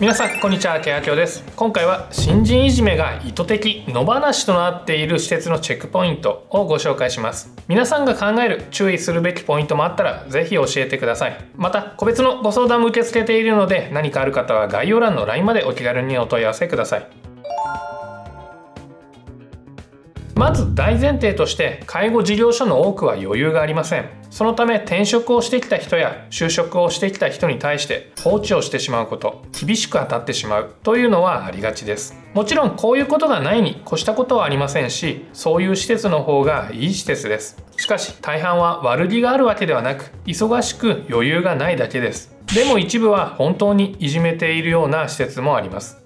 皆さんこんにちは。ケアキョです。今回は新人いじめが意図的野放しとなっている施設のチェックポイントをご紹介します。皆さんが考える注意するべきポイントもあったらぜひ教えてください。また個別のご相談も受け付けているので何かある方は概要欄の LINE までお気軽にお問い合わせください。まず大前提として介護事業所の多くは余裕がありません。そのため転職をしてきた人や就職をしてきた人に対して放置をしてしまうこと厳しく当たってしまうというのはありがちです。もちろんこういうことがないに越したことはありませんしそういう施設の方がいい施設です。しかし大半は悪気があるわけではなく忙しく余裕がないだけです。でも一部は本当にいじめているような施設もあります。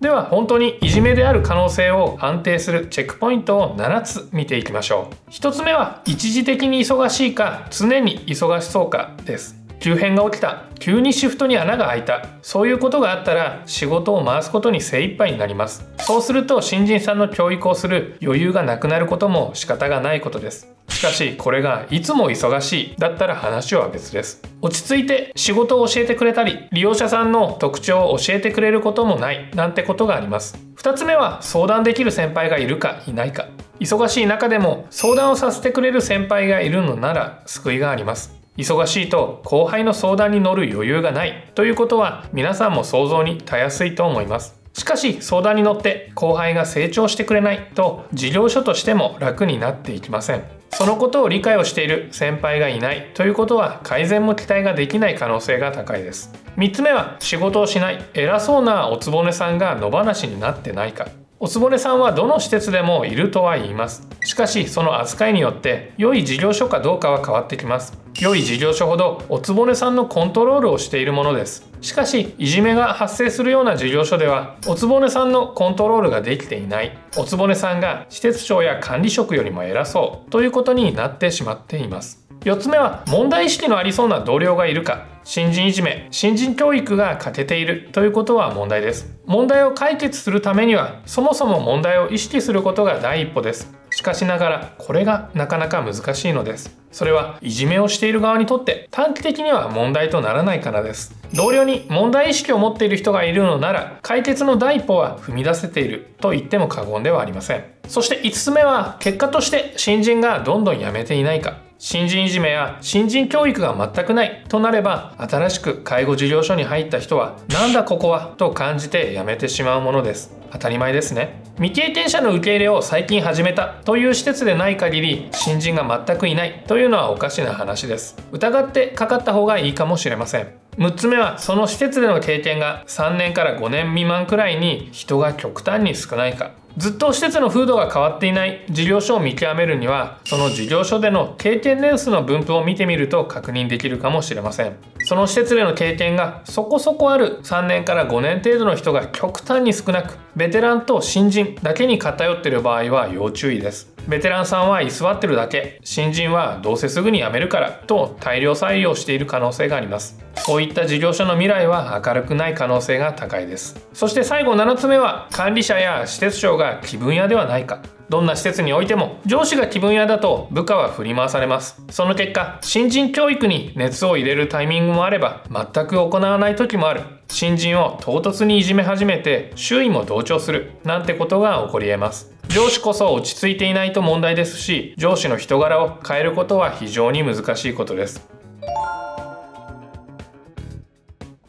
では本当にいじめである可能性を判定するチェックポイントを7つ見ていきましょう。1つ目は一時的に忙しいか常に忙しそうかです。急変が起きた急にシフトに穴が開いたそういうことがあったら仕事を回すことに精一杯になります。そうすると新人さんの教育をする余裕がなくなることも仕方がないことです。しかしこれがいつも忙しい。だったら話は別です。落ち着いて仕事を教えてくれたり利用者さんの特徴を教えてくれることもない。なんてことがあります。2つ目は相談できる先輩がいるかいないか。忙しい中でも相談をさせてくれる先輩がいるのなら救いがあります。忙しいと後輩の相談に乗る余裕がない。ということは皆さんも想像にたやすいと思います。しかし相談に乗って後輩が成長してくれないと事業所としても楽になっていきません。そのことを理解をしている先輩がいないということは改善も期待ができない可能性が高いです。3つ目は仕事をしない。偉そうなおつぼねさんが野放しになってないか。おつぼねさんはどの施設でもいるとは言います。しかしその扱いによって良い事業所かどうかは変わってきます。良い事業所ほどおつぼねさんのコントロールをしているものです。しかしいじめが発生するような事業所ではおつぼねさんのコントロールができていない。おつぼねさんが施設長や管理職よりも偉そう。ということになってしまっています。4つ目は問題意識のありそうな同僚がいるか。新人いじめ新人教育が欠けている。ということは問題です。問題を解決するためにはそもそも問題を意識することが第一歩です。しかしながらこれがなかなか難しいのです。それはいじめをしている側にとって短期的には問題とならないからです。同僚に問題意識を持っている人がいるのなら解決の第一歩は踏み出せていると言っても過言ではありません。そして5つ目は結果として新人がどんどん辞めていないか。新人いじめや新人教育が全くないとなれば新しく介護事業所に入った人はなんだここはと感じて辞めてしまうものです。当たり前ですね。未経験者の受け入れを最近始めたという施設でない限り新人が全くいないというのはおかしな話です。疑ってかかった方がいいかもしれません。6つ目はその施設での経験が3年から5年未満くらいに人が極端に少ないか。ずっと施設の風土が変わっていない事業所を見極めるにはその事業所での経験年数の分布を見てみると確認できるかもしれません。その施設での経験がそこそこある3年から5年程度の人が極端に少なくベテランと新人だけに偏っている場合は要注意です。ベテランさんは居座ってるだけ新人はどうせすぐに辞めるからと大量採用している可能性があります。そういった事業所の未来は明るくない可能性が高いです。そして最後7つ目は管理者や施設長が気分屋ではないか。どんな施設においても上司が気分屋だと部下は振り回されます。その結果新人教育に熱を入れるタイミングもあれば全く行わない時もある。新人を唐突にいじめ始めて周囲も同調する。なんてことが起こり得ます。上司こそ落ち着いていないと問題ですし上司の人柄を変えることは非常に難しいことです。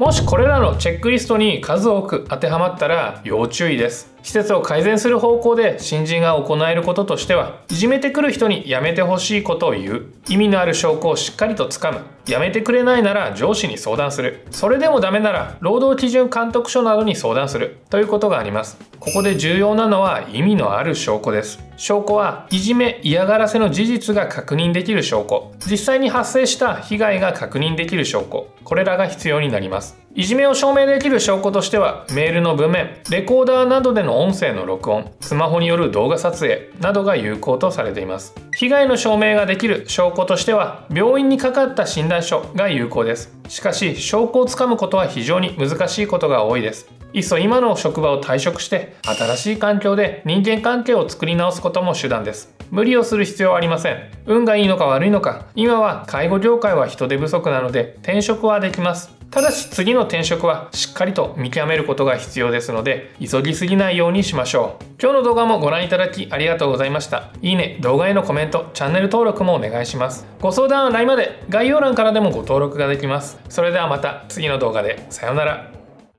もしこれらのチェックリストに数多く当てはまったら要注意です。施設を改善する方向で新人が行えることとしてはいじめてくる人にやめてほしいことを言う。意味のある証拠をしっかりとつかむ。やめてくれないなら上司に相談する。それでもダメなら労働基準監督署などに相談する。ということがあります。ここで重要なのは意味のある証拠です。証拠はいじめ嫌がらせの事実が確認できる証拠。実際に発生した被害が確認できる証拠。これらが必要になります。いじめを証明できる証拠としてはメールの文面レコーダーなどでの音声の録音スマホによる動画撮影などが有効とされています。被害の証明ができる証拠としては病院にかかった診断書が有効です。しかし証拠をつかむことは非常に難しいことが多いです。いっそ今の職場を退職して新しい環境で人間関係を作り直すことも手段です。無理をする必要はありません。運がいいのか悪いのか今は介護業界は人手不足なので転職はできます。ただし次の転職はしっかりと見極めることが必要ですので急ぎすぎないようにしましょう。今日の動画もご覧いただきありがとうございました。いいね動画へのコメントチャンネル登録もお願いします。ご相談は LINE まで概要欄からでもご登録ができます。それではまた次の動画で。さようなら。